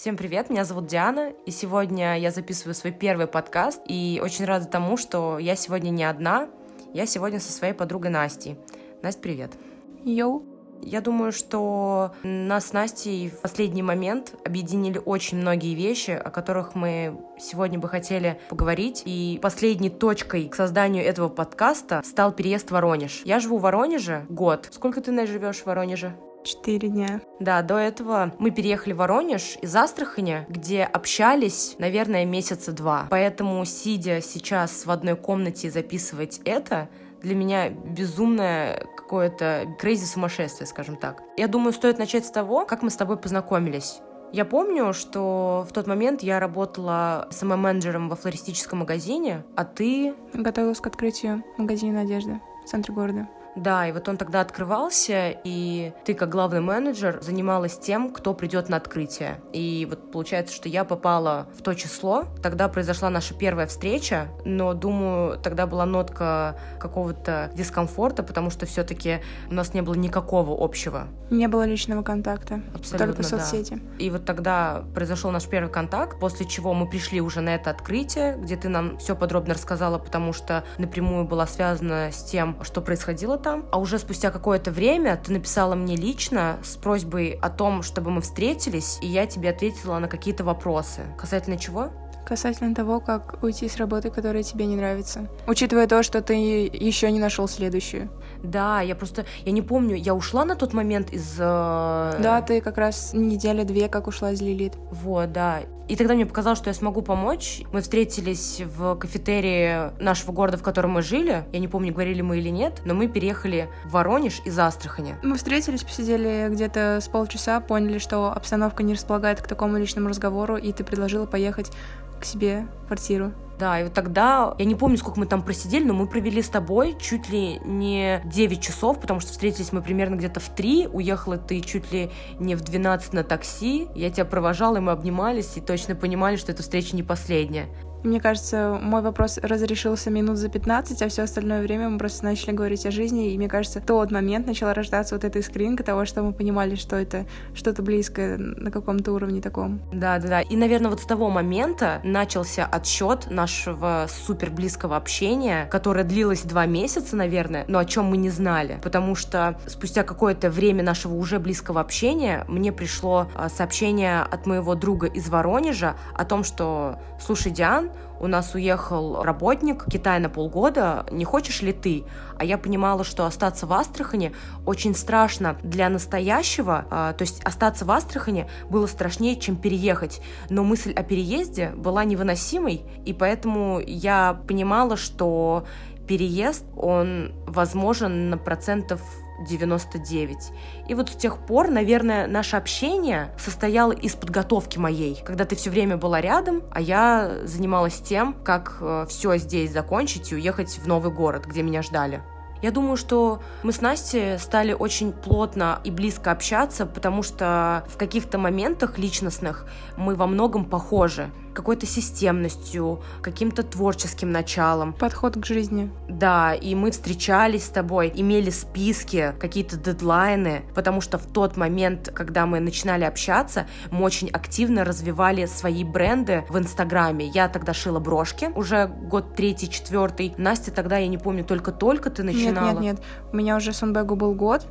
Всем привет, меня зовут Диана, и сегодня я записываю свой первый подкаст, и очень рада тому, что я сегодня не одна, я сегодня со своей подругой Настей. Настя, привет. Йоу. Я думаю, что нас с Настей в последний момент объединили очень многие вещи, о которых мы сегодня бы хотели поговорить. И последней точкой к созданию этого подкаста стал переезд в Воронеж. Я живу в Воронеже год. Сколько ты, Настя, живешь в Воронеже? Четыре дня. Да, до этого мы переехали в Воронеж из Астрахани, где общались, наверное, месяца два. Поэтому, сидя сейчас в одной комнате записывать это, для меня безумное какое-то crazy сумасшествие, скажем так. Я думаю, стоит начать с того, как мы с тобой познакомились. Я помню, что в тот момент я работала SMM-менеджером во флористическом магазине, а ты... Готовилась к открытию магазина одежды в центре города. Да, и вот он тогда открывался, и ты, как главный менеджер, занималась тем, кто придет на открытие. И вот получается, что я попала в то число. Тогда произошла наша первая встреча, но, думаю, тогда была нотка какого-то дискомфорта, потому что все-таки у нас не было никакого общего. Не было личного контакта. Абсолютно, только соцсети. Да. И вот тогда произошел наш первый контакт, после чего мы пришли уже на это открытие, где ты нам все подробно рассказала, потому что напрямую была связана с тем, что происходило там, а уже спустя какое-то время ты написала мне лично с просьбой о том, чтобы мы встретились, и я тебе ответила на какие-то вопросы. Касательно чего? Касательно того, как уйти с работы, которая тебе не нравится. Учитывая то, что ты еще не нашел следующую. Да, я просто, я не помню, я ушла на тот момент из... Э... Да, ты как раз неделя-две как ушла из Лилит. Вот, да. И тогда мне показалось, что я смогу помочь. Мы встретились в кафетерии нашего города, в котором мы жили. Я не помню, говорили мы или нет, но мы переехали в Воронеж из Астрахани. Мы встретились, посидели где-то с полчаса, поняли, что обстановка не располагает к такому личному разговору, и ты предложила поехать к себе в квартиру. Да, и вот тогда, я не помню, сколько мы там просидели, но мы провели с тобой чуть ли не 9 часов, потому что встретились мы примерно где-то в 3, уехала ты чуть ли не в 12 на такси, я тебя провожала, и мы обнимались, и точно понимали, что эта встреча не последняя. Мне кажется, мой вопрос разрешился минут за 15, а все остальное время мы просто начали говорить о жизни, и мне кажется, в тот момент начала рождаться вот эта искринка того, что мы понимали, что это что-то близкое на каком-то уровне таком. Да, да, да. И, наверное, вот с того момента начался отсчет нашего супер близкого общения, которое длилось два месяца, наверное, но о чем мы не знали, потому что спустя какое-то время нашего уже близкого общения мне пришло а, сообщение от моего друга из Воронежа о том, что, слушай, Диан, у нас уехал работник в Китай на полгода, не хочешь ли ты? А я понимала, что остаться в Астрахани очень страшно для настоящего, а, то есть остаться в Астрахани было страшнее, чем переехать. Но мысль о переезде была невыносимой, и поэтому я понимала, что переезд, он возможен на процентов 99. И вот с тех пор, наверное, наше общение состояло из подготовки моей, когда ты все время была рядом, а я занималась тем, как э, все здесь закончить и уехать в новый город, где меня ждали. Я думаю, что мы с Настей стали очень плотно и близко общаться, потому что в каких-то моментах личностных мы во многом похожи какой-то системностью, каким-то творческим началом. Подход к жизни. Да, и мы встречались с тобой, имели списки, какие-то дедлайны, потому что в тот момент, когда мы начинали общаться, мы очень активно развивали свои бренды в Инстаграме. Я тогда шила брошки, уже год третий, четвертый. Настя тогда, я не помню, только-только ты начинала. Нет, нет, нет. У меня уже Сунбегу был год,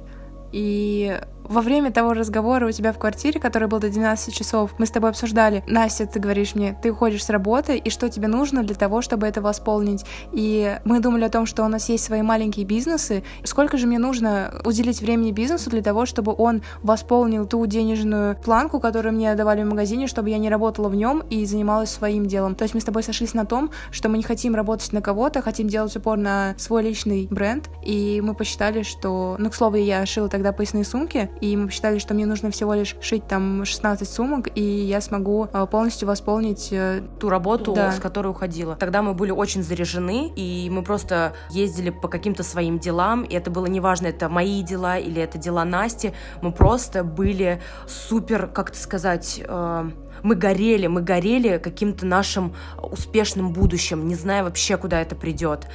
и во время того разговора у тебя в квартире, который был до 12 часов, мы с тобой обсуждали, Настя, ты говоришь мне, ты уходишь с работы, и что тебе нужно для того, чтобы это восполнить. И мы думали о том, что у нас есть свои маленькие бизнесы. Сколько же мне нужно уделить времени бизнесу для того, чтобы он восполнил ту денежную планку, которую мне давали в магазине, чтобы я не работала в нем и занималась своим делом. То есть мы с тобой сошлись на том, что мы не хотим работать на кого-то, хотим делать упор на свой личный бренд. И мы посчитали, что... Ну, к слову, я шила тогда поясные сумки, и мы посчитали, что мне нужно всего лишь шить там 16 сумок, и я смогу э, полностью восполнить э, ту работу, да. с которой уходила. Тогда мы были очень заряжены, и мы просто ездили по каким-то своим делам, и это было неважно, это мои дела или это дела Насти, мы просто были супер, как это сказать, э, мы горели, мы горели каким-то нашим успешным будущим, не зная вообще, куда это придет.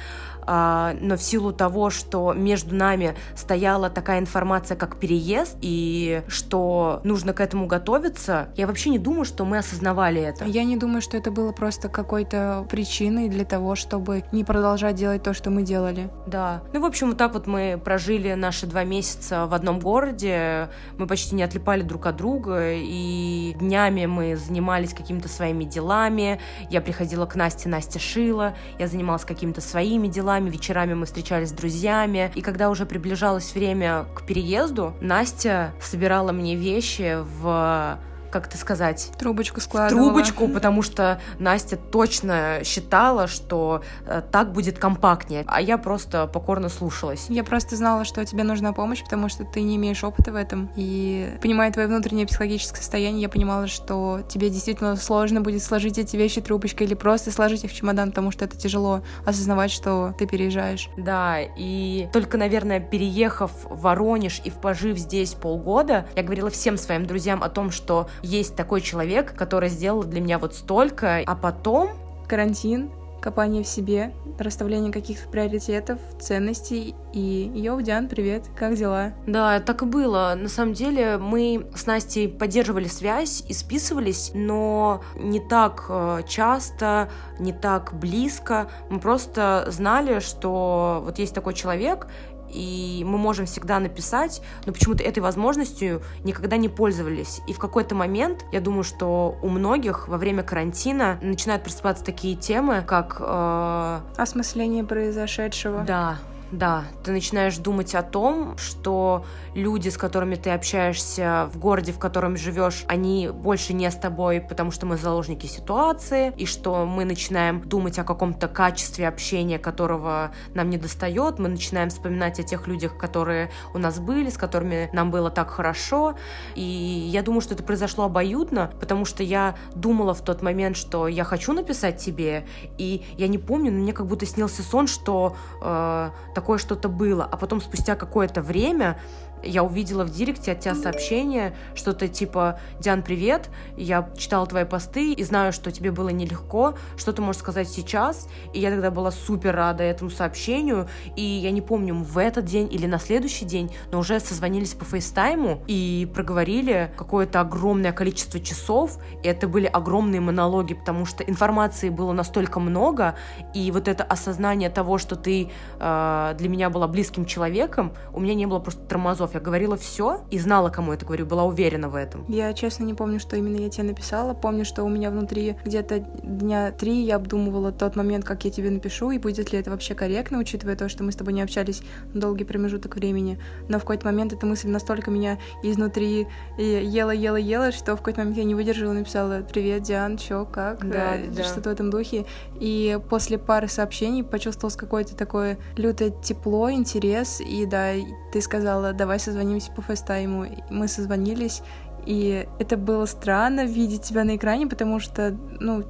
А, но в силу того, что между нами стояла такая информация, как переезд, и что нужно к этому готовиться, я вообще не думаю, что мы осознавали это. Я не думаю, что это было просто какой-то причиной для того, чтобы не продолжать делать то, что мы делали. Да. Ну, в общем, вот так вот мы прожили наши два месяца в одном городе, мы почти не отлипали друг от друга, и днями мы занимались какими-то своими делами, я приходила к Насте, Настя шила, я занималась какими-то своими делами, вечерами мы встречались с друзьями, и когда уже приближалось время к переезду, Настя собирала мне вещи в как это сказать? Трубочку складывала. Трубочку, потому что Настя точно считала, что э, так будет компактнее, а я просто покорно слушалась. Я просто знала, что тебе нужна помощь, потому что ты не имеешь опыта в этом. И понимая твое внутреннее психологическое состояние, я понимала, что тебе действительно сложно будет сложить эти вещи трубочкой или просто сложить их в чемодан, потому что это тяжело осознавать, что ты переезжаешь. Да, и только, наверное, переехав в Воронеж и пожив здесь полгода, я говорила всем своим друзьям о том, что есть такой человек, который сделал для меня вот столько, а потом... Карантин, копание в себе, расставление каких-то приоритетов, ценностей. И йоу, Диан, привет, как дела? Да, так и было. На самом деле мы с Настей поддерживали связь и списывались, но не так э, часто, не так близко. Мы просто знали, что вот есть такой человек, и мы можем всегда написать, но почему-то этой возможностью никогда не пользовались. И в какой-то момент, я думаю, что у многих во время карантина начинают просыпаться такие темы, как... Э... Осмысление произошедшего. Да, да, ты начинаешь думать о том, что люди, с которыми ты общаешься в городе, в котором живешь, они больше не с тобой, потому что мы заложники ситуации, и что мы начинаем думать о каком-то качестве общения, которого нам не достает, мы начинаем вспоминать о тех людях, которые у нас были, с которыми нам было так хорошо, и я думаю, что это произошло обоюдно, потому что я думала в тот момент, что я хочу написать тебе, и я не помню, но мне как будто снился сон, что э, такое что-то было, а потом спустя какое-то время я увидела в директе от тебя сообщение, что-то типа «Диан, привет, я читала твои посты и знаю, что тебе было нелегко, что ты можешь сказать сейчас?» И я тогда была супер рада этому сообщению, и я не помню, в этот день или на следующий день, но уже созвонились по фейстайму и проговорили какое-то огромное количество часов, и это были огромные монологи, потому что информации было настолько много, и вот это осознание того, что ты э, для меня была близким человеком, у меня не было просто тормозов, я говорила все и знала, кому это говорю, была уверена в этом. Я, честно, не помню, что именно я тебе написала. Помню, что у меня внутри где-то дня три я обдумывала тот момент, как я тебе напишу, и будет ли это вообще корректно, учитывая то, что мы с тобой не общались долгий промежуток времени. Но в какой-то момент эта мысль настолько меня изнутри ела-ела-ела, что в какой-то момент я не выдержала и написала «Привет, Диан, чё, как?» да, да. Что-то в этом духе. И после пары сообщений почувствовалось какое-то такое лютое тепло, интерес, и да, ты сказала «давай созвонимся по фейстайму. Мы созвонились, и это было странно видеть тебя на экране, потому что, ну,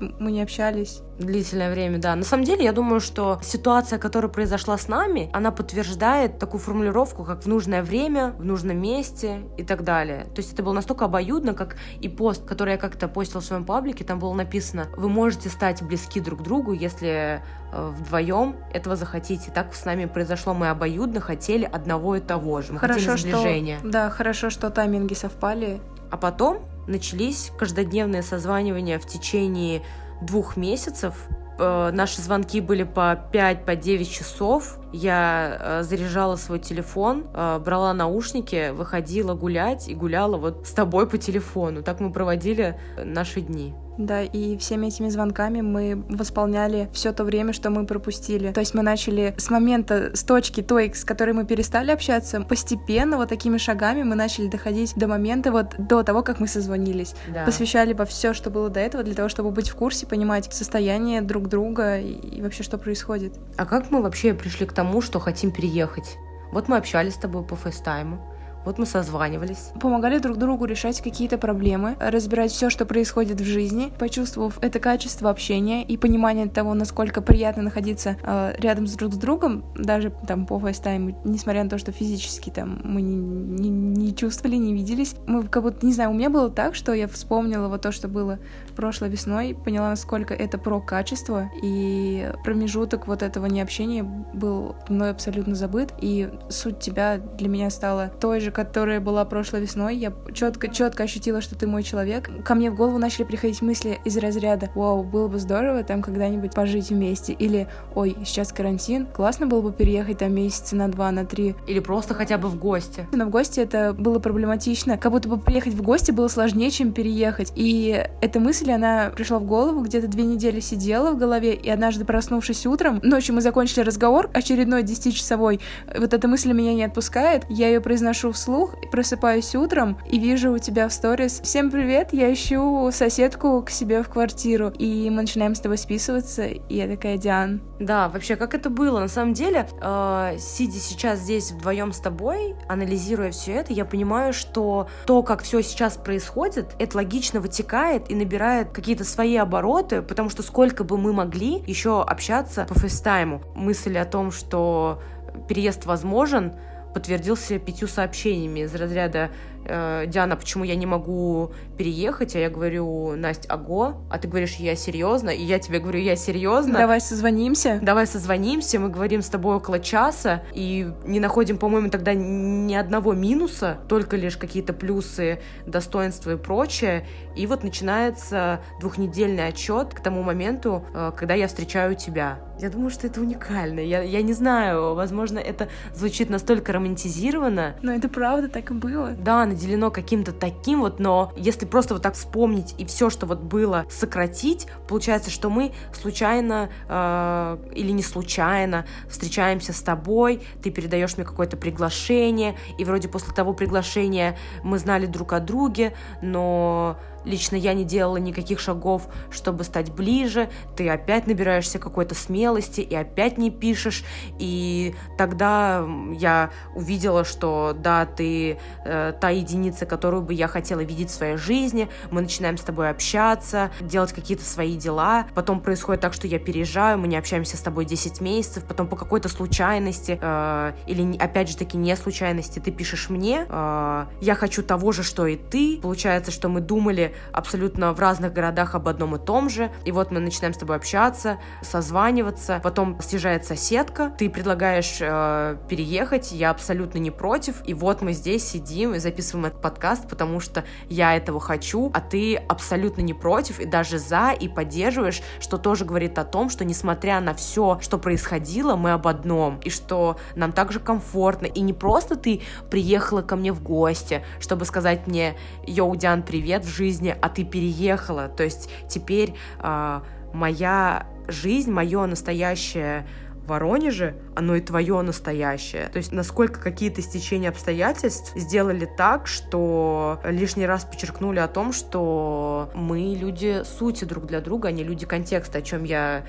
мы не общались. Длительное время, да. На самом деле, я думаю, что ситуация, которая произошла с нами, она подтверждает такую формулировку, как в нужное время, в нужном месте и так далее. То есть это было настолько обоюдно, как и пост, который я как-то постил в своем паблике, там было написано, вы можете стать близки друг к другу, если э, вдвоем этого захотите. Так с нами произошло, мы обоюдно хотели одного и того же. Мы хорошо, хотели сближения. Что, да, хорошо, что тайминги совпали. А потом начались каждодневные созванивания в течение двух месяцев. Э, наши звонки были по 5-9 по 9 часов. Я э, заряжала свой телефон, э, брала наушники, выходила гулять и гуляла вот с тобой по телефону. Так мы проводили наши дни. Да, и всеми этими звонками мы восполняли все то время, что мы пропустили. То есть мы начали с момента, с точки той, с которой мы перестали общаться, постепенно, вот такими шагами мы начали доходить до момента вот до того, как мы созвонились. Да. Посвящали во все, что было до этого, для того, чтобы быть в курсе, понимать состояние друг друга и, и вообще, что происходит. А как мы вообще пришли к тому, что хотим переехать? Вот мы общались с тобой по фейстайму, Вот мы созванивались. Помогали друг другу решать какие-то проблемы, разбирать все, что происходит в жизни, почувствовав это качество общения и понимание того, насколько приятно находиться э, рядом с друг с другом, даже там по FaceTime, несмотря на то, что физически там мы не, не, не чувствовали, не виделись. Мы как будто, не знаю, у меня было так, что я вспомнила вот то, что было прошлой весной, поняла, насколько это про качество, и промежуток вот этого необщения был мной абсолютно забыт, и суть тебя для меня стала той же, которая была прошлой весной. Я четко, четко ощутила, что ты мой человек. Ко мне в голову начали приходить мысли из разряда «Вау, было бы здорово там когда-нибудь пожить вместе», или «Ой, сейчас карантин, классно было бы переехать там месяца на два, на три». Или просто хотя бы в гости. Но в гости это было проблематично. Как будто бы приехать в гости было сложнее, чем переехать. И эта мысль, она пришла в голову, где-то две недели сидела в голове, и однажды проснувшись утром, ночью мы закончили разговор, очередной 10-часовой, вот эта мысль меня не отпускает, я ее произношу вслух, просыпаюсь утром и вижу у тебя в сторис «Всем привет, я ищу соседку к себе в квартиру», и мы начинаем с тобой списываться, и я такая «Диан». Да, вообще, как это было? На самом деле, э, сидя сейчас здесь вдвоем с тобой, анализируя все это, я понимаю, что то, как все сейчас происходит, это логично вытекает и набирает какие-то свои обороты, потому что сколько бы мы могли еще общаться по фейстайму. Мысль о том, что переезд возможен, подтвердился пятью сообщениями из разряда Диана, почему я не могу переехать? А я говорю, Настя, аго. А ты говоришь, я серьезно? И я тебе говорю, я серьезно. Давай созвонимся. Давай созвонимся. Мы говорим с тобой около часа и не находим, по-моему, тогда ни одного минуса, только лишь какие-то плюсы, достоинства и прочее. И вот начинается двухнедельный отчет к тому моменту, э, когда я встречаю тебя. Я думаю, что это уникально. Я, я не знаю, возможно, это звучит настолько романтизированно. Но это правда так и было. Да, наделено каким-то таким вот, но если просто вот так вспомнить и все, что вот было, сократить, получается, что мы случайно э, или не случайно встречаемся с тобой, ты передаешь мне какое-то приглашение, и вроде после того приглашения мы знали друг о друге, но Лично я не делала никаких шагов, чтобы стать ближе. Ты опять набираешься какой-то смелости и опять не пишешь. И тогда я увидела, что да, ты э, та единица, которую бы я хотела видеть в своей жизни. Мы начинаем с тобой общаться, делать какие-то свои дела. Потом происходит так, что я переезжаю, мы не общаемся с тобой 10 месяцев. Потом по какой-то случайности э, или опять же таки не случайности ты пишешь мне, э, я хочу того же, что и ты. Получается, что мы думали абсолютно в разных городах об одном и том же. И вот мы начинаем с тобой общаться, созваниваться. Потом съезжает соседка, ты предлагаешь э, переехать, я абсолютно не против. И вот мы здесь сидим и записываем этот подкаст, потому что я этого хочу, а ты абсолютно не против и даже за и поддерживаешь, что тоже говорит о том, что несмотря на все, что происходило, мы об одном, и что нам также комфортно. И не просто ты приехала ко мне в гости, чтобы сказать мне, йоу, Диан, привет в жизни, жизни, а ты переехала. То есть теперь э, моя жизнь, мое настоящее в Воронеже, оно и твое настоящее. То есть насколько какие-то стечения обстоятельств сделали так, что лишний раз подчеркнули о том, что мы люди сути друг для друга, а не люди контекста, о чем я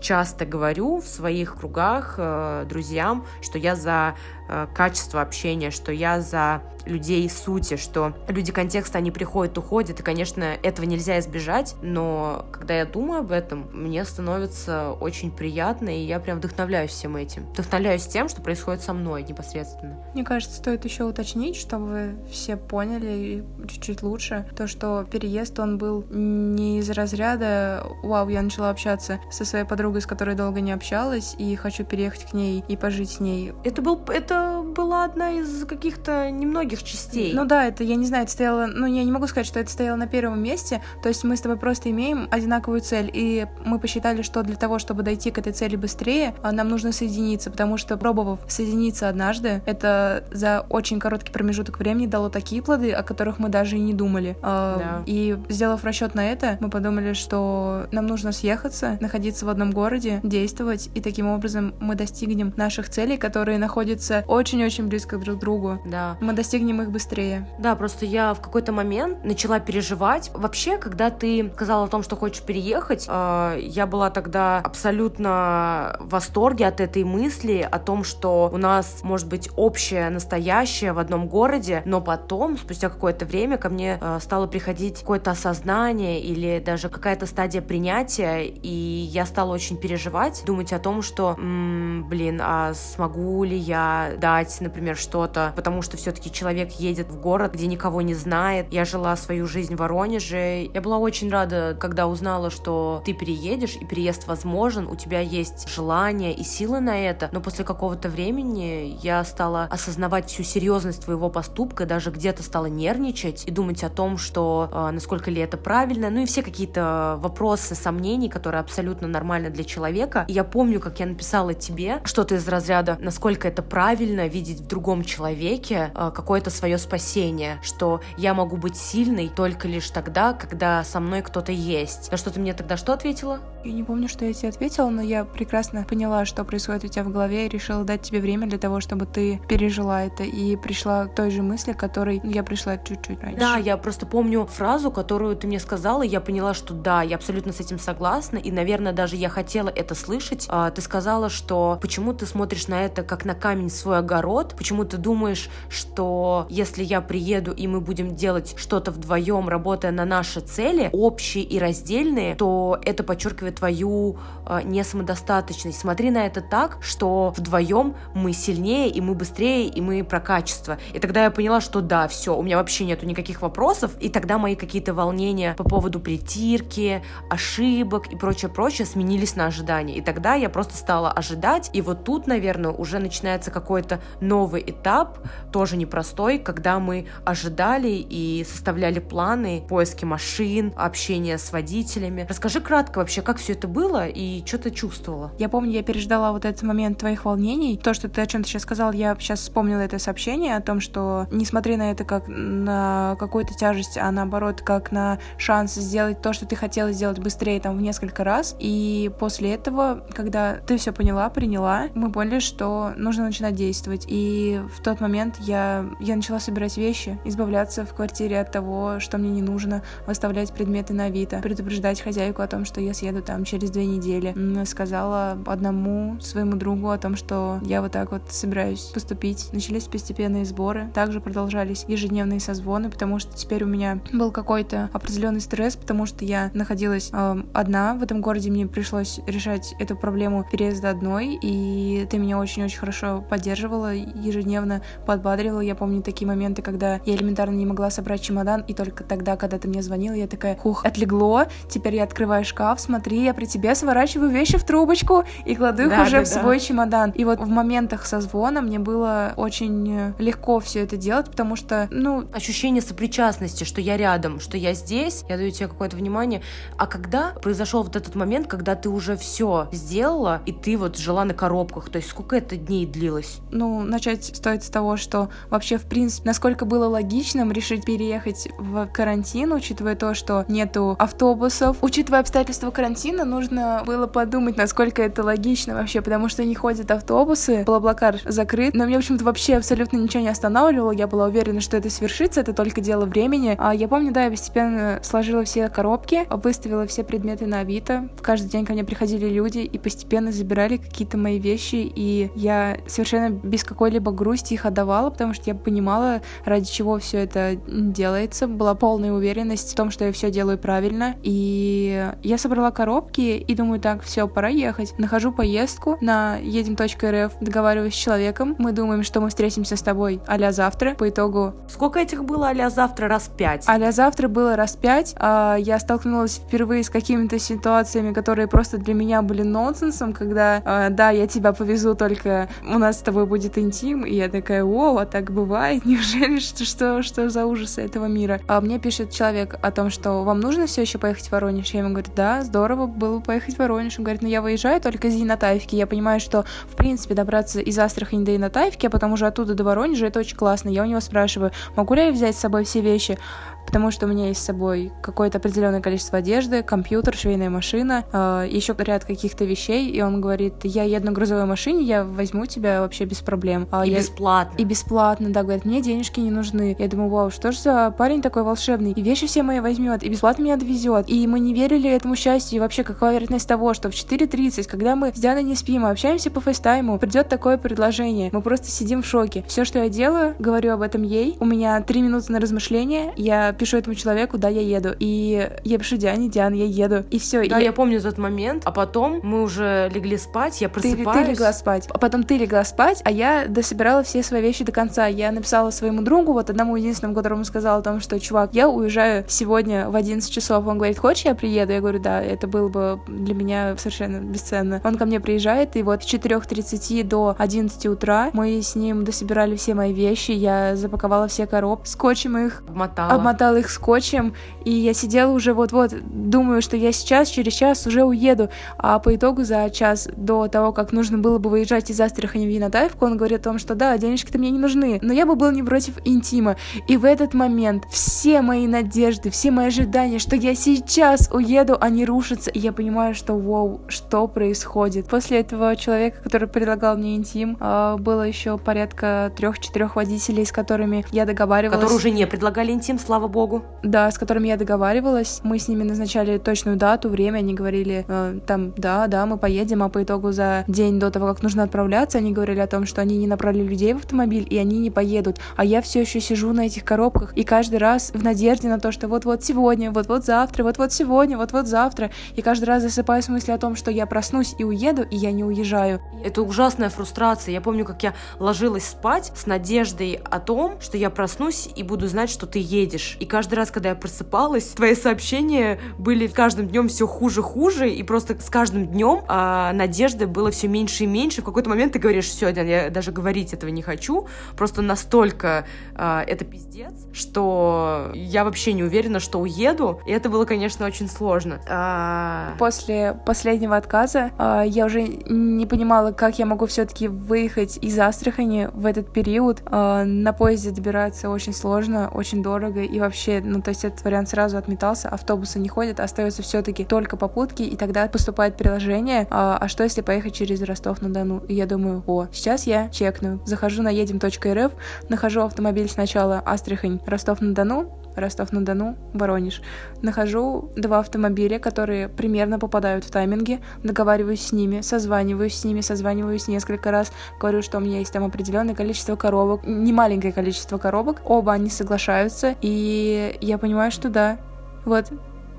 часто говорю в своих кругах э, друзьям, что я за э, качество общения, что я за людей сути, что люди контекста, они приходят, уходят, и, конечно, этого нельзя избежать, но когда я думаю об этом, мне становится очень приятно, и я прям вдохновляюсь всем этим. Вдохновляюсь тем, что происходит со мной непосредственно. Мне кажется, стоит еще уточнить, чтобы все поняли чуть-чуть лучше, то, что переезд, он был не из разряда «Вау, я начала общаться со своей подругой, с которой долго не общалась, и хочу переехать к ней и пожить с ней. Это, был, это была одна из каких-то немногих частей. Ну да, это, я не знаю, это стояло... Ну, я не могу сказать, что это стояло на первом месте. То есть мы с тобой просто имеем одинаковую цель, и мы посчитали, что для того, чтобы дойти к этой цели быстрее, а, нам нужно соединиться, потому что, пробовав соединиться однажды, это за очень короткий промежуток времени дало такие плоды, о которых мы даже и не думали. А, да. И сделав расчет на это, мы подумали, что нам нужно съехаться, находиться в одном городе, действовать, и таким образом мы достигнем наших целей, которые находятся очень-очень близко друг к другу. Да. Мы достигнем их быстрее. Да, просто я в какой-то момент начала переживать. Вообще, когда ты сказала о том, что хочешь переехать, э, я была тогда абсолютно в восторге от этой мысли, о том, что у нас может быть общее настоящее в одном городе, но потом, спустя какое-то время, ко мне э, стало приходить какое-то осознание или даже какая-то стадия принятия, и я стала очень переживать, думать о том, что, м-м, блин, а смогу ли я дать, например, что-то, потому что все-таки человек едет в город, где никого не знает. Я жила свою жизнь в Воронеже. Я была очень рада, когда узнала, что ты переедешь, и переезд возможен, у тебя есть желание и силы на это, но после какого-то времени я стала осознавать всю серьезность твоего поступка, даже где-то стала нервничать и думать о том, что э, насколько ли это правильно, ну и все какие-то вопросы, сомнений, которые абсолютно нормально для человека. И я помню, как я написала тебе что-то из разряда, насколько это правильно видеть в другом человеке э, какое-то свое спасение, что я могу быть сильной только лишь тогда, когда со мной кто-то есть. На что ты мне тогда что ответила? Я не помню, что я тебе ответила, но я прекрасно поняла, что происходит у тебя в голове, и решила дать тебе время для того, чтобы ты пережила это и пришла к той же мысли, к которой я пришла чуть-чуть раньше. Да, я просто помню фразу, которую ты мне сказала, и я поняла, что да, я абсолютно с этим согласна, и, наверное, даже я хотела это слышать. А, ты сказала, что почему ты смотришь на это как на камень свой огород, почему ты думаешь, что если я приеду и мы будем делать что-то вдвоем, работая на наши цели, общие и раздельные, то это подчеркивает твою э, несамодостаточность. Смотри на это так, что вдвоем мы сильнее, и мы быстрее, и мы про качество. И тогда я поняла, что да, все, у меня вообще нету никаких вопросов, и тогда мои какие-то волнения по поводу притирки, ошибок и прочее-прочее сменились на ожидания. И тогда я просто стала ожидать, и вот тут, наверное, уже начинается какой-то новый этап, тоже непростой, когда мы ожидали и составляли планы, поиски машин, общение с водителями. Расскажи кратко вообще, как все это было и что ты чувствовала? Я помню, я переждала вот этот момент твоих волнений. То, что ты о чем-то сейчас сказал, я сейчас вспомнила это сообщение о том, что не смотри на это как на какую-то тяжесть, а наоборот, как на шанс сделать то, что ты хотела сделать быстрее, там, в несколько раз. И после этого, когда ты все поняла, приняла, мы поняли, что нужно начинать действовать. И в тот момент я, я начала собирать вещи, избавляться в квартире от того, что мне не нужно, выставлять предметы на Авито, предупреждать хозяйку о том, что я съеду там через две недели. Сказала одному своему другу о том, что я вот так вот собираюсь поступить. Начались постепенные сборы, также продолжались ежедневные созвоны, потому что теперь у меня был какой-то определенный стресс, потому что я находилась э, одна в этом городе, мне пришлось решать эту проблему переезда одной, и ты меня очень-очень хорошо поддерживала, ежедневно подбадривала. Я помню такие моменты, когда я элементарно не могла собрать чемодан, и только тогда, когда ты мне звонила, я такая, хух, отлегло, теперь я открываю шкаф, смотри, я при тебе сворачиваю вещи в трубочку и кладу их Да, уже да, в да. свой чемодан. И вот в моментах созвона мне было очень легко все это делать, потому что, ну, ощущение сопричастности, что я рядом, что я здесь, я даю тебе какое-то внимание. А когда произошел вот этот момент, когда ты уже все сделала, и ты вот жила на коробках, то есть сколько это дней длилось? ну, начать стоит с того, что вообще, в принципе, насколько было логичным решить переехать в карантин, учитывая то, что нету автобусов. Учитывая обстоятельства карантина, нужно было подумать, насколько это логично вообще, потому что не ходят автобусы, Блаблакар закрыт, но меня, в общем-то, вообще абсолютно ничего не останавливало, я была уверена, что это свершится, это только дело времени. А я помню, да, я постепенно сложила все коробки, выставила все предметы на Авито, в каждый день ко мне приходили люди и постепенно забирали какие-то мои вещи, и я совершенно без какой-либо грусти их отдавала, потому что я понимала, ради чего все это делается, была полная уверенность в том, что я все делаю правильно, и я собрала коробки и думаю, так, все, пора ехать. Нахожу поездку на едем.рф, договариваюсь с человеком, мы думаем, что мы встретимся с тобой а завтра, по итогу Сколько этих было а завтра раз пять? а завтра было раз пять. А, я столкнулась впервые с какими-то ситуациями, которые просто для меня были нонсенсом, когда, а, да, я тебя повезу, только у нас с тобой будет интим, и я такая, о, а так бывает, неужели, что, что, что за ужасы этого мира? А мне пишет человек о том, что вам нужно все еще поехать в Воронеж? Я ему говорю, да, здорово было бы поехать в Воронеж. Он говорит, ну я выезжаю только из Енотаевки, я понимаю, что, в принципе, добраться из Астрахани до Енотаевки, а потом уже оттуда до Воронежа, это очень классно. Я у него спрашиваю, могу ли я взять с собой все вещи? Потому что у меня есть с собой какое-то определенное количество одежды, компьютер, швейная машина, э, еще ряд каких-то вещей, и он говорит, я еду на грузовой машине, я возьму тебя вообще без проблем. А и я... бесплатно. И бесплатно, да, говорит, мне денежки не нужны. Я думаю, вау, что ж за парень такой волшебный, и вещи все мои возьмет, и бесплатно меня довезет. И мы не верили этому счастью, и вообще какова вероятность того, что в 4.30, когда мы с Дианой не спим, а общаемся по фейстайму, придет такое предложение. Мы просто сидим в шоке. Все, что я делаю, говорю об этом ей. У меня три минуты на размышление. Я пишу этому человеку, да, я еду. И я пишу Диане, Диана, я еду. И все. Да, и... я помню этот момент. А потом мы уже легли спать, я просыпаюсь. Ты, ты легла спать. А потом ты легла спать, а я дособирала все свои вещи до конца. Я написала своему другу, вот одному единственному, которому сказала о том, что, чувак, я уезжаю сегодня в 11 часов. Он говорит, хочешь, я приеду? Я говорю, да, это было бы для меня совершенно бесценно. Он ко мне приезжает, и вот с 4.30 до 11 утра мы с ним дособирали все мои вещи, я запаковала все коробки, скотчем их, обмотала, обмотала их скотчем, и я сидела уже вот-вот, думаю, что я сейчас, через час уже уеду, а по итогу за час до того, как нужно было бы выезжать из Астрахани в Винотаевку, он говорит о том, что да, денежки-то мне не нужны, но я бы был не против интима. И в этот момент все мои надежды, все мои ожидания, что я сейчас уеду, они рушатся, и я понимаю, что вау, что происходит. После этого человека, который предлагал мне интим, а, было еще порядка трех-четырех водителей, с которыми я договаривалась. Которые уже не предлагали интим, слава богу. Да, с которыми я договаривалась. Мы с ними назначали точную дату, время. Они говорили, э, там, да, да, мы поедем, а по итогу за день до того, как нужно отправляться, они говорили о том, что они не направили людей в автомобиль, и они не поедут. А я все еще сижу на этих коробках, и каждый раз в надежде на то, что вот-вот сегодня, вот-вот завтра, вот-вот сегодня, вот-вот завтра. И каждый раз засыпаюсь мысли о том, что я проснусь и уеду, и я не уезжаю. Это ужасная фрустрация. Я помню, как я ложилась спать с надеждой о том, что я проснусь и буду знать, что ты едешь. И каждый раз, когда я просыпалась, твои сообщения были каждым днем все хуже-хуже, и просто с каждым днем а, надежды было все меньше и меньше. В какой-то момент ты говоришь, все, я даже говорить этого не хочу, просто настолько а, это пиздец, что я вообще не уверена, что уеду, и это было, конечно, очень сложно. А... После последнего отказа а, я уже не понимала, как я могу все-таки выехать из Астрахани в этот период. А, на поезде добираться очень сложно, очень дорого, и вообще, ну, то есть этот вариант сразу отметался, автобусы не ходят, остаются все-таки только попутки, и тогда поступает приложение, а, а что если поехать через Ростов-на-Дону? И я думаю, о, сейчас я чекну, захожу на едем.рф, нахожу автомобиль сначала Астрахань, Ростов-на-Дону, Ростов-на-Дону, Воронеж. Нахожу два автомобиля, которые примерно попадают в тайминги, договариваюсь с ними, созваниваюсь с ними, созваниваюсь несколько раз, говорю, что у меня есть там определенное количество коробок, не маленькое количество коробок, оба они соглашаются, и я понимаю, что да, вот,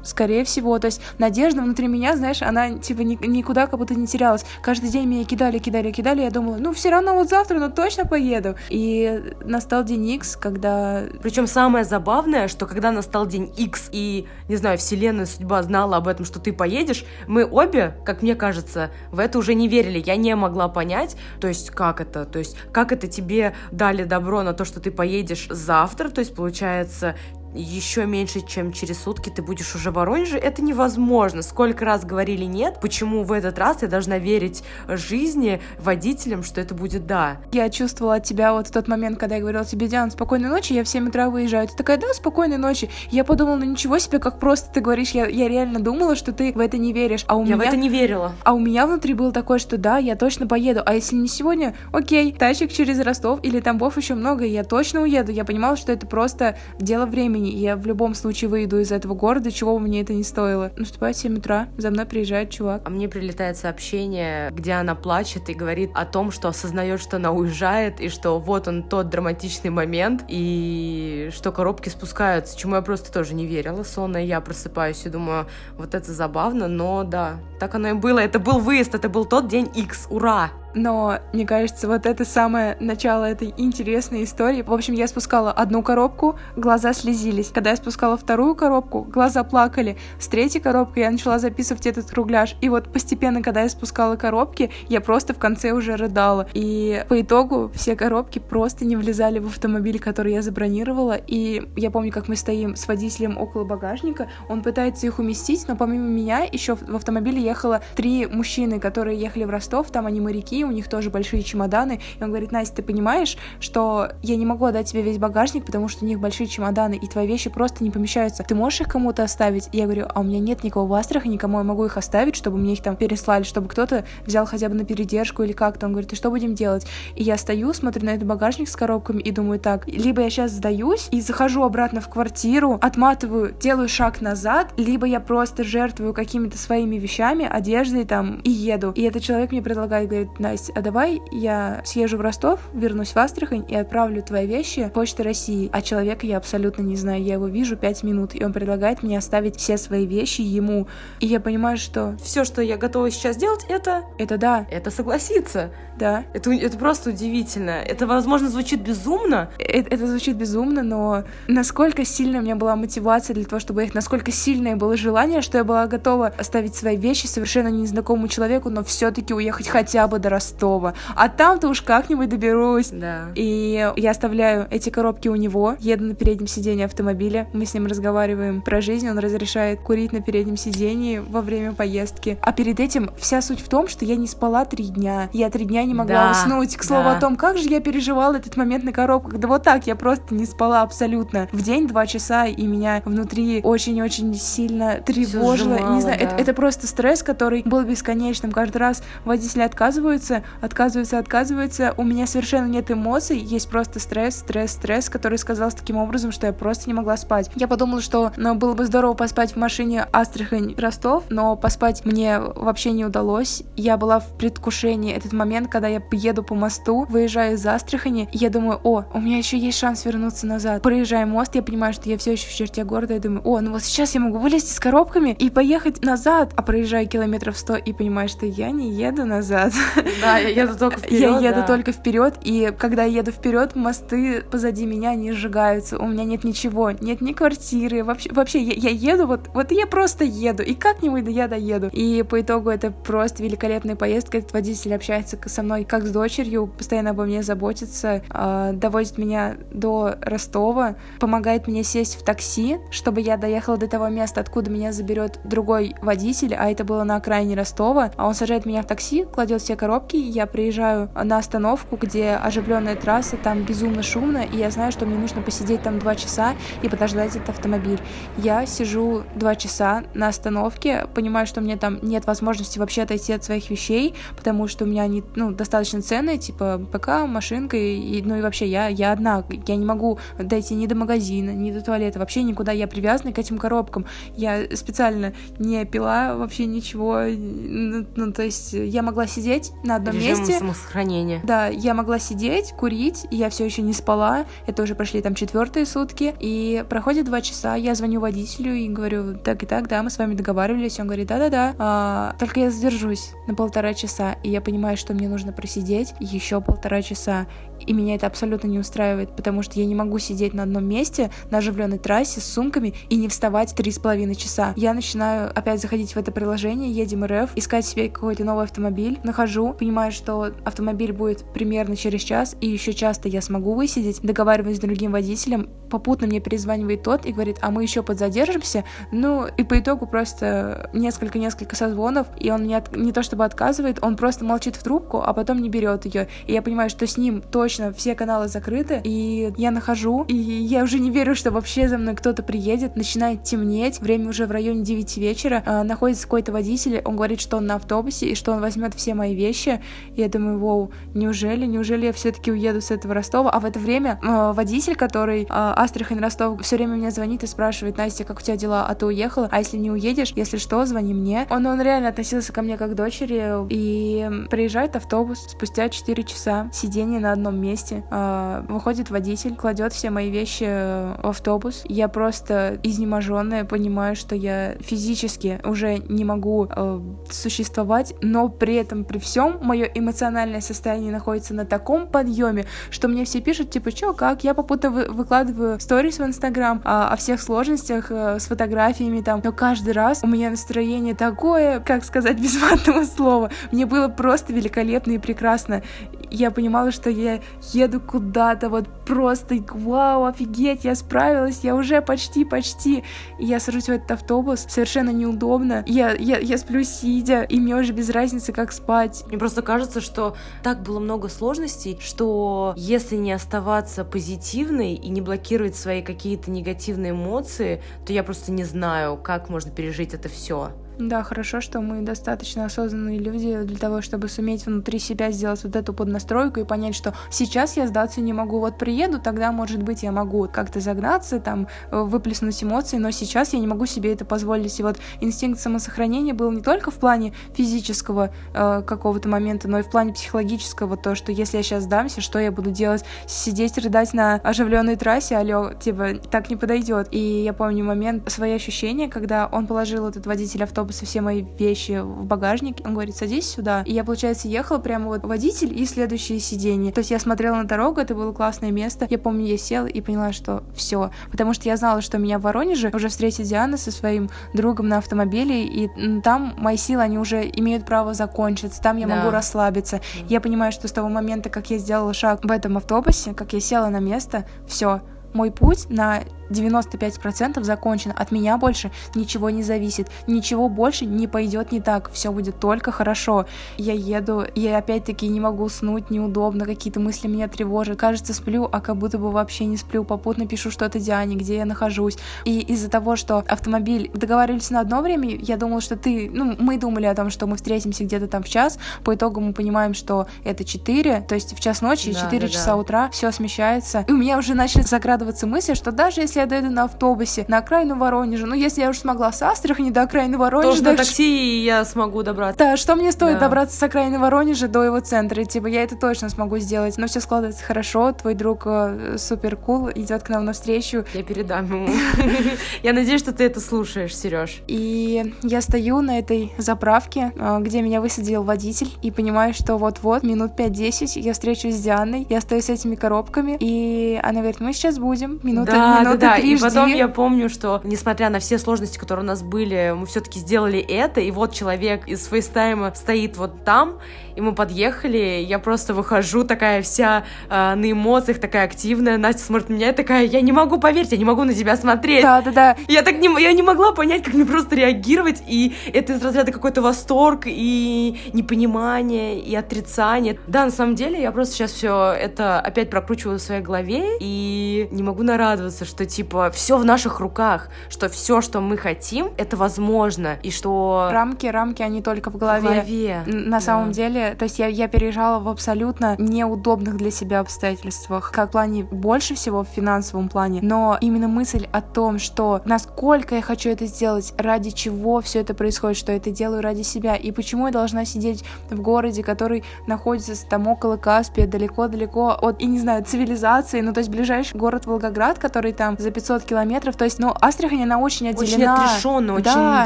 Скорее всего, то есть надежда внутри меня, знаешь, она типа ни, никуда как будто не терялась. Каждый день меня кидали, кидали, кидали, я думала, ну все равно вот завтра, ну точно поеду. И настал день X, когда... Причем самое забавное, что когда настал день X и, не знаю, вселенная, судьба знала об этом, что ты поедешь, мы обе, как мне кажется, в это уже не верили. Я не могла понять, то есть как это, то есть как это тебе дали добро на то, что ты поедешь завтра, то есть получается еще меньше, чем через сутки ты будешь уже в Воронеже, это невозможно. Сколько раз говорили нет, почему в этот раз я должна верить жизни, водителям, что это будет да. Я чувствовала от тебя вот в тот момент, когда я говорила тебе, Диан, спокойной ночи, я в 7 утра выезжаю. Ты такая, да, спокойной ночи. Я подумала, ну ничего себе, как просто ты говоришь, я, я реально думала, что ты в это не веришь. А у я меня... в это не верила. А у меня внутри было такое, что да, я точно поеду. А если не сегодня, окей, тачек через Ростов или Тамбов еще много, я точно уеду. Я понимала, что это просто дело времени времени, я в любом случае выйду из этого города, чего бы мне это не стоило. Наступает 7 утра, за мной приезжает чувак. А мне прилетает сообщение, где она плачет и говорит о том, что осознает, что она уезжает, и что вот он тот драматичный момент, и что коробки спускаются, чему я просто тоже не верила. Сонная я просыпаюсь и думаю, вот это забавно, но да, так оно и было. Это был выезд, это был тот день X, ура! Но, мне кажется, вот это самое начало этой интересной истории. В общем, я спускала одну коробку, глаза слезились. Когда я спускала вторую коробку, глаза плакали. С третьей коробкой я начала записывать этот кругляш. И вот постепенно, когда я спускала коробки, я просто в конце уже рыдала. И по итогу все коробки просто не влезали в автомобиль, который я забронировала. И я помню, как мы стоим с водителем около багажника. Он пытается их уместить, но помимо меня еще в автомобиле ехало три мужчины, которые ехали в Ростов. Там они моряки, у них тоже большие чемоданы, и он говорит, Настя, ты понимаешь, что я не могу отдать тебе весь багажник, потому что у них большие чемоданы, и твои вещи просто не помещаются. Ты можешь их кому-то оставить? И я говорю, а у меня нет никого в Астрахани, кому я могу их оставить, чтобы мне их там переслали, чтобы кто-то взял хотя бы на передержку или как-то. Он говорит, и что будем делать? И я стою, смотрю на этот багажник с коробками и думаю так, либо я сейчас сдаюсь и захожу обратно в квартиру, отматываю, делаю шаг назад, либо я просто жертвую какими-то своими вещами, одеждой там и еду. И этот человек мне предлагает, говорит, Настя, а давай я съезжу в Ростов, вернусь в Астрахань и отправлю твои вещи Почты России. А человека я абсолютно не знаю, я его вижу пять минут, и он предлагает мне оставить все свои вещи ему. И я понимаю, что все, что я готова сейчас сделать, это... Это да. Это согласиться. Да. Это, это просто удивительно. Это, возможно, звучит безумно. Это, это звучит безумно, но насколько сильная у меня была мотивация для того, чтобы их, насколько сильное было желание, что я была готова оставить свои вещи совершенно незнакомому человеку, но все-таки уехать хотя бы до Ростова. А там-то уж как-нибудь доберусь. Да. И я оставляю эти коробки у него, еду на переднем сиденье автомобиля, мы с ним разговариваем про жизнь, он разрешает курить на переднем сиденье во время поездки. А перед этим вся суть в том, что я не спала три дня. Я три дня не могла да, уснуть. К слову да. о том, как же я переживала этот момент на коробках. Да вот так, я просто не спала абсолютно. В день два часа, и меня внутри очень-очень сильно тревожило. Сжимало, не знаю, да. это, это просто стресс, который был бесконечным. Каждый раз водители отказываются, отказываются, отказываются. У меня совершенно нет эмоций, есть просто стресс, стресс, стресс, который сказался таким образом, что я просто не могла спать. Я подумала, что ну, было бы здорово поспать в машине Астрахань-Ростов, но поспать мне вообще не удалось. Я была в предвкушении этот момент, когда я еду по мосту, выезжаю из Астрахани, и я думаю, о, у меня еще есть шанс вернуться назад. Проезжаю мост, я понимаю, что я все еще в черте города, и думаю, о, ну вот сейчас я могу вылезти с коробками и поехать назад, а проезжаю километров сто и понимаю, что я не еду назад. Да, я еду только вперед. Я еду только вперед, и когда я еду вперед, мосты позади меня не сжигаются, у меня нет ничего, нет ни квартиры, вообще, вообще я, я еду, вот, вот я просто еду, и как-нибудь я доеду. И по итогу это просто великолепная поездка, этот водитель общается со мной как с дочерью, постоянно обо мне заботится, э, довозит меня до Ростова, помогает мне сесть в такси, чтобы я доехала до того места, откуда меня заберет другой водитель, а это было на окраине Ростова, а он сажает меня в такси, кладет все коробки, я приезжаю на остановку, где оживленная трасса, там безумно шумно, и я знаю, что мне нужно посидеть там два часа и подождать этот автомобиль. Я сижу два часа на остановке, понимаю, что мне там нет возможности вообще отойти от своих вещей, потому что у меня они ну, достаточно ценные, типа ПК, машинка, и, ну и вообще я, я одна, я не могу дойти ни до магазина, ни до туалета, вообще никуда, я привязана к этим коробкам. Я специально не пила вообще ничего, ну, ну то есть я могла сидеть на одном Режим месте. самосохранения. Да, я могла сидеть, курить, я все еще не спала, это уже прошли там четвертые сутки, и проходит два часа, я звоню водителю и говорю, так и так, да, мы с вами договаривались, он говорит, да-да-да, а, только я задержусь на полтора часа, и я понимаю, что мне нужно просидеть еще полтора часа, и меня это абсолютно не устраивает, потому что я не могу сидеть на одном месте на оживленной трассе с сумками и не вставать три с половиной часа. Я начинаю опять заходить в это приложение, едем РФ, искать себе какой-то новый автомобиль, нахожу, понимаю, что автомобиль будет примерно через час, и еще часто я смогу высидеть, договариваюсь с другим водителем, попутно мне перезванивает тот и говорит, а мы еще подзадержимся, ну и по итогу просто несколько-несколько созвонов, и он мне не то чтобы отказывает, он просто молчит в трубку, а потом не берет ее, и я понимаю, что с ним точно все каналы закрыты, и я нахожу, и я уже не верю, что вообще за мной кто-то приедет, начинает темнеть, время уже в районе 9 вечера, э, находится какой-то водитель, он говорит, что он на автобусе, и что он возьмет все мои вещи, и я думаю, вау, неужели, неужели я все-таки уеду с этого Ростова, а в это время э, водитель, который э, Астрахань Ростов, все время мне звонит и спрашивает, Настя, как у тебя дела, а ты уехала, а если не уедешь, если что, звони мне. Он, он реально относился ко мне как к дочери, и приезжает автобус спустя 4 часа, сидение на одном месте. А, выходит водитель, кладет все мои вещи в автобус. Я просто изнеможенная, понимаю, что я физически уже не могу э, существовать, но при этом, при всем, мое эмоциональное состояние находится на таком подъеме, что мне все пишут, типа, что, как? Я попутно вы выкладываю сторис в Инстаграм о, о всех сложностях э, с фотографиями там, но каждый раз у меня настроение такое, как сказать без матного слова, мне было просто великолепно и прекрасно. Я понимала, что я еду куда-то, вот просто, вау, офигеть, я справилась, я уже почти-почти. И я сажусь в этот автобус, совершенно неудобно. Я, я, я сплю сидя, и мне уже без разницы, как спать. Мне просто кажется, что так было много сложностей, что если не оставаться позитивной и не блокировать свои какие-то негативные эмоции, то я просто не знаю, как можно пережить это все. Да, хорошо, что мы достаточно осознанные люди для того, чтобы суметь внутри себя сделать вот эту поднастройку и понять, что сейчас я сдаться не могу. Вот приеду, тогда, может быть, я могу как-то загнаться, там, выплеснуть эмоции, но сейчас я не могу себе это позволить. И вот инстинкт самосохранения был не только в плане физического э, какого-то момента, но и в плане психологического, то, что если я сейчас сдамся, что я буду делать? Сидеть, рыдать на оживленной трассе, алло, типа, так не подойдет. И я помню момент, свои ощущения, когда он положил этот водитель автобуса автобуса все мои вещи в багажник. Он говорит, садись сюда. И я, получается, ехала прямо вот водитель и следующее сиденье. То есть я смотрела на дорогу, это было классное место. Я помню, я села и поняла, что все. Потому что я знала, что меня в Воронеже уже встретит Диана со своим другом на автомобиле, и там мои силы, они уже имеют право закончиться. Там я да. могу расслабиться. Я понимаю, что с того момента, как я сделала шаг в этом автобусе, как я села на место, все, мой путь на 95% закончен. От меня больше ничего не зависит. Ничего больше не пойдет не так. Все будет только хорошо. Я еду, я опять-таки не могу уснуть, неудобно, какие-то мысли меня тревожат. Кажется, сплю, а как будто бы вообще не сплю. Попутно пишу что-то Диане, где я нахожусь. И из-за того, что автомобиль договаривались на одно время, я думала, что ты... Ну, мы думали о том, что мы встретимся где-то там в час. По итогу мы понимаем, что это 4, то есть в час ночи и да, 4 да, часа да. утра все смещается. И у меня уже начали закрадываться мысли, что даже если я доеду на автобусе на окраину Воронежа, ну, если я уже смогла с Астрахани до окраины Воронежа... То, что на такси я смогу добраться. Да, что мне стоит да. добраться с окраины Воронежа до его центра? Типа, я это точно смогу сделать. Но все складывается хорошо, твой друг э, супер кул, идет к нам навстречу. Я передам ему. Я надеюсь, что ты это слушаешь, Сереж. И я стою на этой заправке, э, где меня высадил водитель, и понимаю, что вот-вот, минут 5-10, я встречусь с Дианой, я стою с этими коробками, и она говорит, мы сейчас будем, минуты, да, минуты да. И потом я помню, что несмотря на все сложности, которые у нас были, мы все-таки сделали это, и вот человек из фейстайма стоит вот там, и мы подъехали, я просто выхожу такая вся э, на эмоциях, такая активная, Настя смотрит на меня и такая, я не могу поверить, я не могу на тебя смотреть. Да, да, да. Я так не, я не могла понять, как мне просто реагировать, и это из разряда какой-то восторг, и непонимание, и отрицание. Да, на самом деле, я просто сейчас все это опять прокручиваю в своей голове, и не могу нарадоваться, что, типа, все в наших руках, что все, что мы хотим, это возможно, и что... Рамки, рамки, они только в голове. В голове. На да. самом деле, то есть я, я переезжала в абсолютно неудобных для себя обстоятельствах, как в плане больше всего в финансовом плане, но именно мысль о том, что насколько я хочу это сделать, ради чего все это происходит, что я это делаю ради себя, и почему я должна сидеть в городе, который находится там около Каспия, далеко-далеко от, и не знаю, цивилизации, ну то есть ближайший город Волгоград, который там за 500 километров, то есть, ну, Астрахань, она очень отделена. Очень отрешенно, очень да,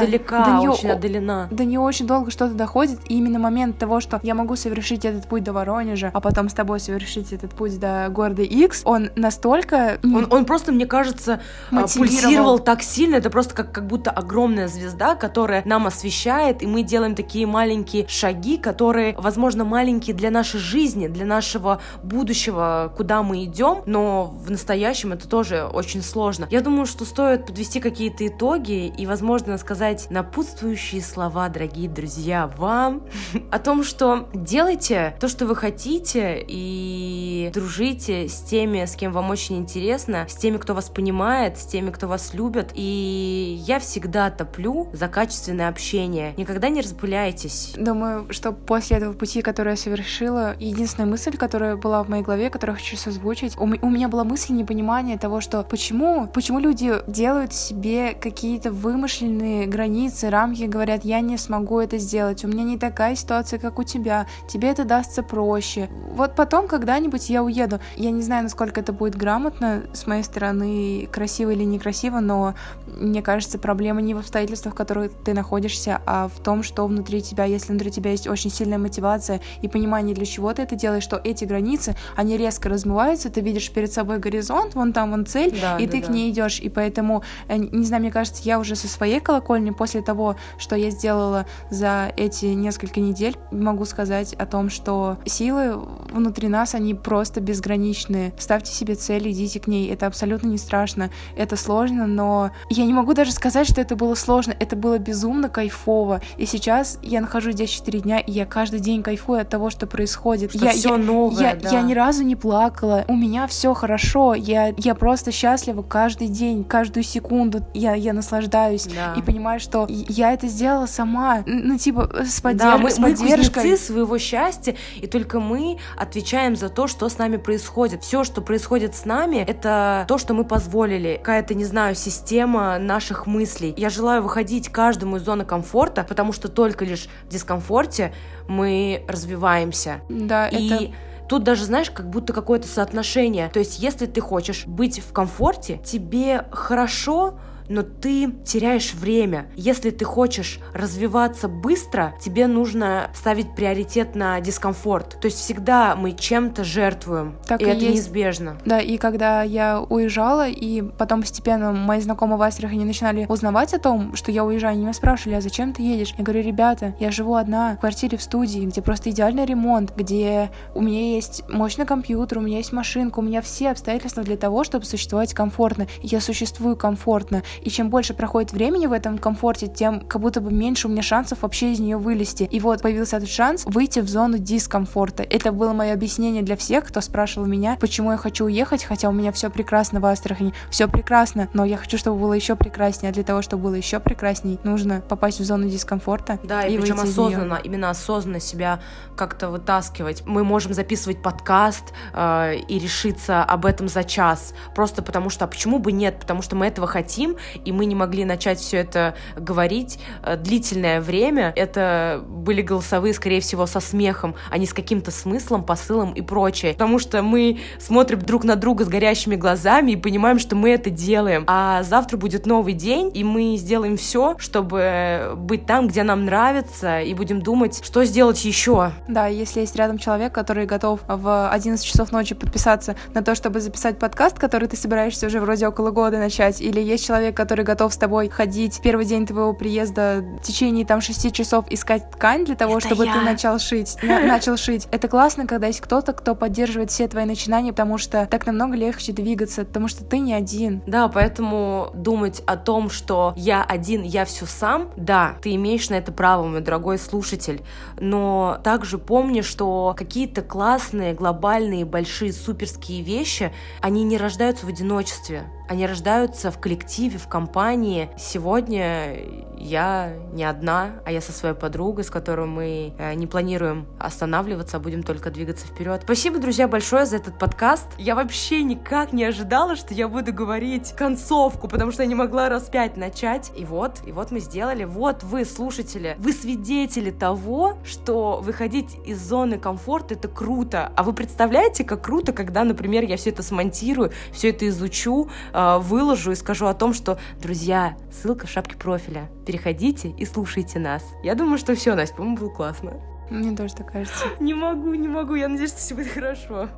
недалека, до нее, очень отдалена. До нее очень долго что-то доходит, и именно момент того, что я могу совершить этот путь до Воронежа, а потом с тобой совершить этот путь до города X, он настолько... Он, он просто, мне кажется, а, пульсировал так сильно, это просто как, как будто огромная звезда, которая нам освещает, и мы делаем такие маленькие шаги, которые, возможно, маленькие для нашей жизни, для нашего будущего, куда мы идем, но в настоящем это тоже очень сложно. Я думаю, что стоит подвести какие-то итоги и, возможно, сказать напутствующие слова, дорогие друзья, вам о том, что делайте то, что вы хотите, и дружите с теми, с кем вам очень интересно, с теми, кто вас понимает, с теми, кто вас любит. И я всегда топлю за качественное общение. Никогда не распыляйтесь. Думаю, что после этого пути, который я совершила, единственная мысль, которая была в моей голове, которую хочу созвучить, у, у меня была мысль непонимания того, что почему? Почему люди делают себе какие-то вымышленные границы, рамки, говорят, я не смогу это сделать, у меня не такая ситуация, как у тебя, тебе это дастся проще. Вот потом когда-нибудь я уеду. Я не знаю, насколько это будет грамотно с моей стороны, красиво или некрасиво, но мне кажется, проблема не в обстоятельствах, в которых ты находишься, а в том, что внутри тебя, если внутри тебя есть очень сильная мотивация и понимание, для чего ты это делаешь, что эти границы, они резко размываются, ты видишь перед собой горизонт, вон там, вон цель, да, и да, ты да. к ней идешь. И поэтому, э, не знаю, мне кажется, я уже со своей колокольни после того, что я сделала за эти несколько недель, могу сказать о том, что силы внутри нас, они просто безграничные. Ставьте себе цель, идите к ней. Это абсолютно не страшно. Это сложно, но я не могу даже сказать, что это было сложно. Это было безумно кайфово. И сейчас я нахожусь здесь 4 дня, и я каждый день кайфую от того, что происходит. Что я, все я, новое, я, да. я ни разу не плакала. У меня все хорошо. Я, я просто счастлива каждый день, каждую секунду. Я, я наслаждаюсь да. и понимаю, что я это сделала сама. Ну, типа, с, поддерж... да, мы, с поддержкой. Мы своего счастья, и только мы отвечаем за то, что с нами происходит. Все, что происходит с нами, это то, что мы позволили. Какая-то, не знаю, система наших мыслей. Я желаю выходить каждому из зоны комфорта, потому что только лишь в дискомфорте мы развиваемся. Да, и это Тут даже, знаешь, как будто какое-то соотношение. То есть, если ты хочешь быть в комфорте, тебе хорошо но ты теряешь время. Если ты хочешь развиваться быстро, тебе нужно ставить приоритет на дискомфорт. То есть всегда мы чем-то жертвуем, так и, и это есть. неизбежно. Да, и когда я уезжала, и потом постепенно мои знакомые в Астрахани начинали узнавать о том, что я уезжаю, они меня спрашивали, а зачем ты едешь? Я говорю, ребята, я живу одна в квартире в студии, где просто идеальный ремонт, где у меня есть мощный компьютер, у меня есть машинка, у меня все обстоятельства для того, чтобы существовать комфортно. Я существую комфортно. И чем больше проходит времени в этом комфорте, тем как будто бы меньше у меня шансов вообще из нее вылезти. И вот появился этот шанс выйти в зону дискомфорта. Это было мое объяснение для всех, кто спрашивал меня, почему я хочу уехать, хотя у меня все прекрасно в Астрахани, все прекрасно, но я хочу, чтобы было еще прекраснее, а для того, чтобы было еще прекрасней, нужно попасть в зону дискомфорта. Да, и, и причем осознанно, именно осознанно себя как-то вытаскивать. Мы можем записывать подкаст э, и решиться об этом за час, просто потому что, а почему бы нет, потому что мы этого хотим, и мы не могли начать все это говорить э, длительное время. Это были голосовые, скорее всего, со смехом, а не с каким-то смыслом, посылом и прочее. Потому что мы смотрим друг на друга с горящими глазами и понимаем, что мы это делаем. А завтра будет новый день, и мы сделаем все, чтобы быть там, где нам нравится, и будем думать, что сделать еще. Да, если есть рядом человек, который готов в 11 часов ночи подписаться на то, чтобы записать подкаст, который ты собираешься уже вроде около года начать, или есть человек, который готов с тобой ходить первый день твоего приезда в течение там шести часов искать ткань для того, Это чтобы я. ты начал шить, начал шить. Это классно, когда есть кто-то, кто поддерживает все твои начинания, потому что так намного легче двигаться, потому что ты не один. Да, поэтому думать о том, что я один, я все сам, да, ты имеешь на это право, мой дорогой слушатель, но также помни, что какие-то классные, глобальные, большие, суперские вещи, они не рождаются в одиночестве. Они рождаются в коллективе, в компании. Сегодня я не одна, а я со своей подругой, с которой мы э, не планируем останавливаться, а будем только двигаться вперед. Спасибо, друзья, большое за этот подкаст. Я вообще никак не ожидала, что я буду говорить концовку, потому что я не могла раз пять начать. И вот, и вот мы сделали. Вот вы, слушатели, вы свидетели того, что выходить из зоны комфорта это круто. А вы представляете, как круто, когда, например, я все это смонтирую, все это изучу, э, выложу и скажу о том, что, друзья, ссылка в шапке профиля. Переходите и слушайте нас. Я думаю, что все, Настя, по-моему, было классно. Мне тоже так кажется. Не могу, не могу. Я надеюсь, что все будет хорошо.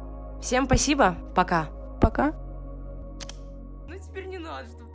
Всем спасибо. Пока. Пока. Ну теперь не надо, чтобы.